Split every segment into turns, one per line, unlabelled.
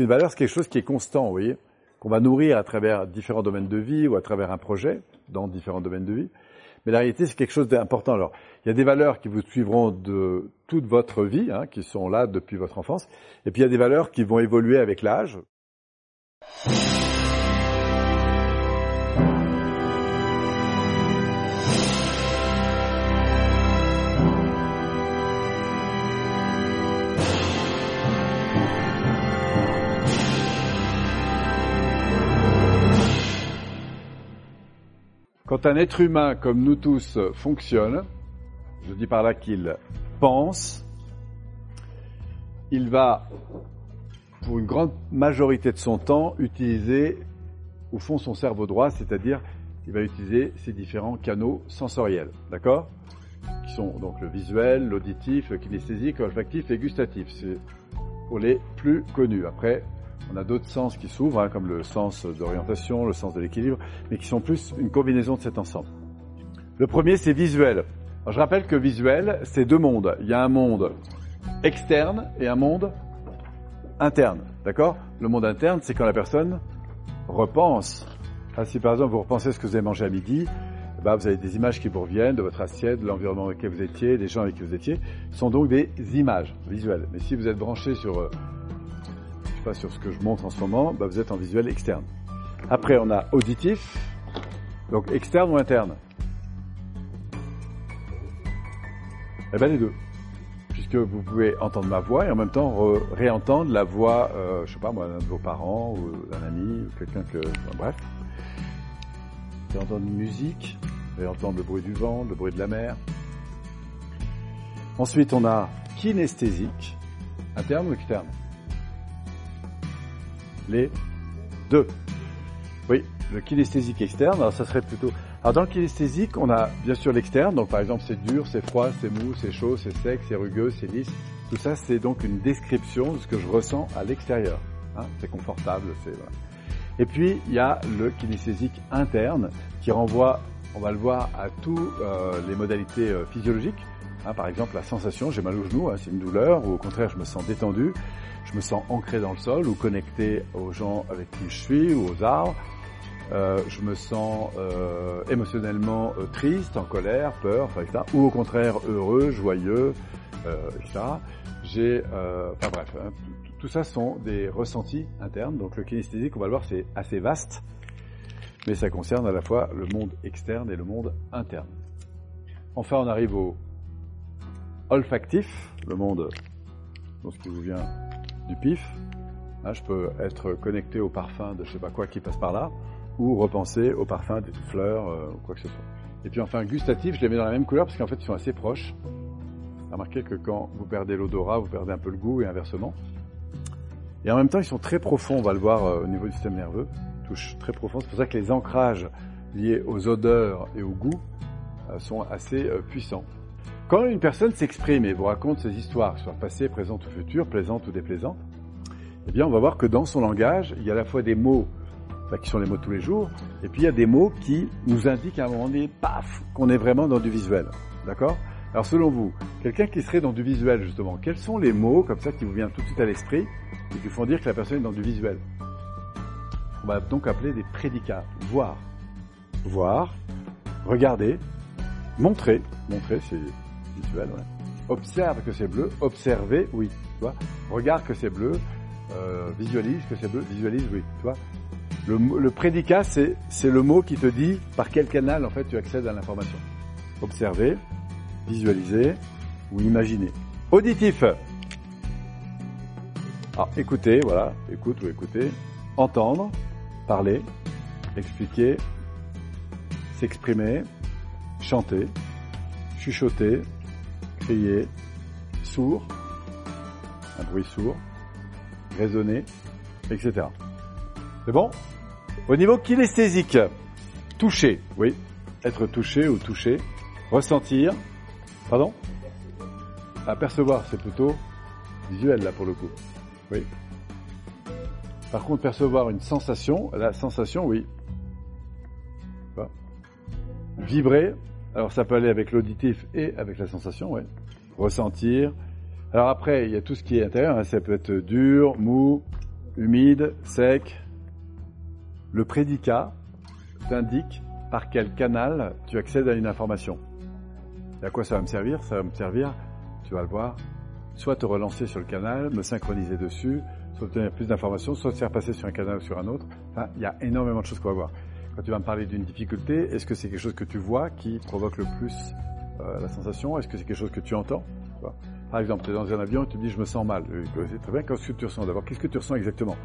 Une valeur, c'est quelque chose qui est constant, vous voyez, qu'on va nourrir à travers différents domaines de vie ou à travers un projet dans différents domaines de vie. Mais la réalité, c'est quelque chose d'important. Alors, il y a des valeurs qui vous suivront de toute votre vie, hein, qui sont là depuis votre enfance, et puis il y a des valeurs qui vont évoluer avec l'âge. Quand un être humain comme nous tous fonctionne, je dis par là qu'il pense, il va, pour une grande majorité de son temps, utiliser au fond son cerveau droit, c'est-à-dire il va utiliser ses différents canaux sensoriels, d'accord? Qui sont donc le visuel, l'auditif, le kinesthésique, l'olfactif et gustatif. C'est pour les plus connus. Après, on a d'autres sens qui s'ouvrent, hein, comme le sens d'orientation, le sens de l'équilibre, mais qui sont plus une combinaison de cet ensemble. Le premier, c'est visuel. je rappelle que visuel, c'est deux mondes. Il y a un monde externe et un monde interne. D'accord? Le monde interne, c'est quand la personne repense. Ah, si par exemple vous repensez ce que vous avez mangé à midi, bah, vous avez des images qui vous reviennent de votre assiette, de l'environnement dans lequel vous étiez, des gens avec qui vous étiez. Sont donc des images visuelles. Mais si vous êtes branché sur pas sur ce que je montre en ce moment, bah, vous êtes en visuel externe. Après, on a auditif, donc externe ou interne? Eh bien les deux, puisque vous pouvez entendre ma voix et en même temps réentendre la voix, euh, je sais pas moi, d'un de vos parents ou d'un ami ou quelqu'un que, bref. Vous pouvez entendre une musique, vous pouvez entendre le bruit du vent, le bruit de la mer. Ensuite, on a kinesthésique, interne ou externe? Les deux. Oui, le kinesthésique externe, alors ça serait plutôt... Alors dans le kinesthésique, on a bien sûr l'externe, donc par exemple c'est dur, c'est froid, c'est mou, c'est chaud, c'est sec, c'est rugueux, c'est lisse. Tout ça, c'est donc une description de ce que je ressens à l'extérieur. Hein, c'est confortable, c'est... Et puis, il y a le kinesthésique interne qui renvoie, on va le voir, à toutes euh, les modalités euh, physiologiques. Hein, par exemple, la sensation, j'ai mal au genou, hein, c'est une douleur, ou au contraire, je me sens détendu je me sens ancré dans le sol ou connecté aux gens avec qui je suis ou aux arbres. Euh, je me sens euh, émotionnellement euh, triste, en colère, peur, etc. Ou au contraire heureux, joyeux, etc. J'ai, enfin bref, hein, tout, ça sont des ressentis internes. Donc le kinesthésique, on va le voir, c'est assez vaste, mais ça concerne à la fois le monde externe et le monde interne. Enfin, on arrive au olfactif, le monde, donc ce qui vous vient du pif. Je peux être connecté au parfum de je sais pas quoi qui passe par là, ou repenser au parfum des fleurs euh, ou quoi que ce soit. Et puis enfin, gustatif, je les mets dans la même couleur parce qu'en fait, ils sont assez proches. Remarquez que quand vous perdez l'odorat, vous perdez un peu le goût et inversement. Et en même temps, ils sont très profonds, on va le voir euh, au niveau du système nerveux, touche très profond. C'est pour ça que les ancrages liés aux odeurs et au goût euh, sont assez puissants. Quand une personne s'exprime et vous raconte ses histoires, soit passées, présentes ou futures, plaisantes ou déplaisantes, eh bien, on va voir que dans son langage, il y a à la fois des mots bah, qui sont les mots de tous les jours, et puis il y a des mots qui nous indiquent à un moment donné, paf, qu'on est vraiment dans du visuel. D'accord? Alors selon vous, quelqu'un qui serait dans du visuel justement, quels sont les mots comme ça qui vous viennent tout de suite à l'esprit et qui font dire que la personne est dans du visuel? On va donc appeler des prédicats. Voir. Voir, regarder, montrer. Montrer, c'est Observe que c'est bleu, observer, oui. Regarde que c'est bleu, euh, visualise que c'est bleu, visualise, oui. Le, prédicat, c'est, le mot qui te dit par quel canal, en fait, tu accèdes à l'information. Observer, visualiser ou imaginer. Auditif. Alors, écouter, voilà, écoute ou écouter. Entendre, parler, expliquer, s'exprimer, chanter, chuchoter, crier, sourd, un bruit sourd, résonner, etc. C'est bon? Au niveau kinesthésique, toucher, oui, être touché ou toucher, ressentir, pardon? Apercevoir, c'est plutôt visuel là pour le coup, oui. Par contre, percevoir une sensation, la sensation, oui. Vibrer, alors ça peut aller avec l'auditif et avec la sensation. Ressentir. Alors après, il y a tout ce qui est intérieur, hein. ça peut être dur, mou, humide, sec. Le prédicat t'indique par quel canal tu accèdes à une information. Et à quoi ça va me servir? Ça va me servir, tu vas le voir, soit te relancer sur le canal, me synchroniser dessus, soit obtenir plus d'informations, soit te faire passer sur un canal ou sur un autre. Enfin, il y a énormément de choses qu'on va voir. Tu vas me parler d'une difficulté, est-ce que c'est quelque chose que tu vois qui provoque le plus euh, la sensation? Est-ce que c'est quelque chose que tu entends? Par exemple, tu es dans un avion et tu te dis je me sens mal. C'est très bien, qu'est-ce que tu ressens d'abord? Qu'est-ce que tu ressens exactement?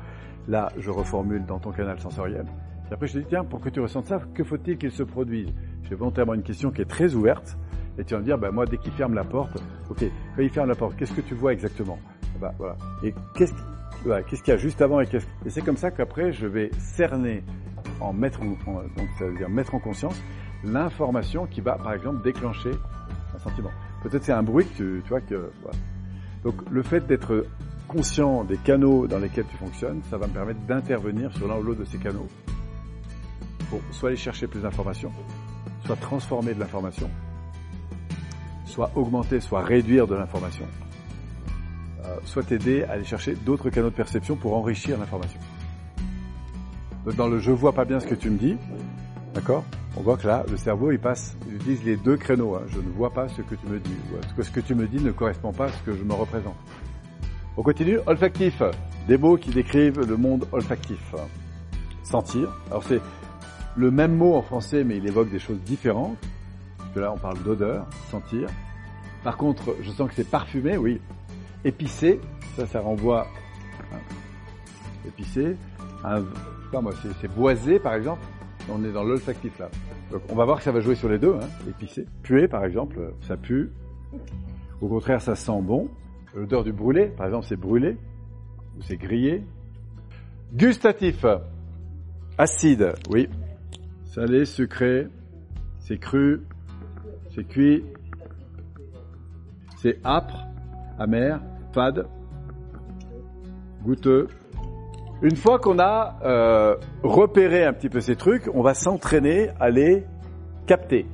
Là, je reformule dans ton canal sensoriel. Et après, je te dis, tiens, pour que tu ressentes ça, que faut-il qu'il se produise? J'ai volontairement une question qui est très ouverte. Et tu vas me dire, ben, moi, dès qu'il ferme la porte, ok, quand il ferme la porte, qu'est-ce que tu vois exactement? Bah, voilà. Et qu'est-ce qu'il y a juste avant et c'est comme ça qu'après, je vais cerner, en mettre en, donc ça veut dire mettre en conscience, l'information qui va, par exemple, déclencher un sentiment. Peut-être c'est un bruit que tu, tu vois que, voilà. Donc, le fait d'être conscient des canaux dans lesquels tu fonctionnes, ça va me permettre d'intervenir sur l'un ou l'autre de ces canaux pour soit aller chercher plus d'informations, soit transformer de l'information, soit augmenter, soit réduire de l'information, euh, soit t'aider à aller chercher d'autres canaux de perception pour enrichir l'information. Dans le je vois pas bien ce que tu me dis, d'accord On voit que là, le cerveau, il passe, il utilise les deux créneaux. Hein. Je ne vois pas ce que tu me dis. Ou ce que tu me dis ne correspond pas à ce que je me représente. On continue. Olfactif. Des mots qui décrivent le monde olfactif. Sentir. Alors c'est le même mot en français, mais il évoque des choses différentes. Parce que là, on parle d'odeur, sentir. Par contre, je sens que c'est parfumé, oui. Épicé, ça, ça renvoie. Hein, épicé. Moi, c'est boisé, par exemple. On est dans l'olfactif là. Donc, on va voir que ça va jouer sur les deux. Hein, épicé. Puer, par exemple, ça pue. Au contraire, ça sent bon. L'odeur du brûlé, par exemple, c'est brûlé ou c'est grillé. Gustatif. Acide, oui. Salé, sucré, c'est cru, c'est cuit, c'est âpre, amer, fade, goûteux. Une fois qu'on a euh, repéré un petit peu ces trucs, on va s'entraîner à les capter.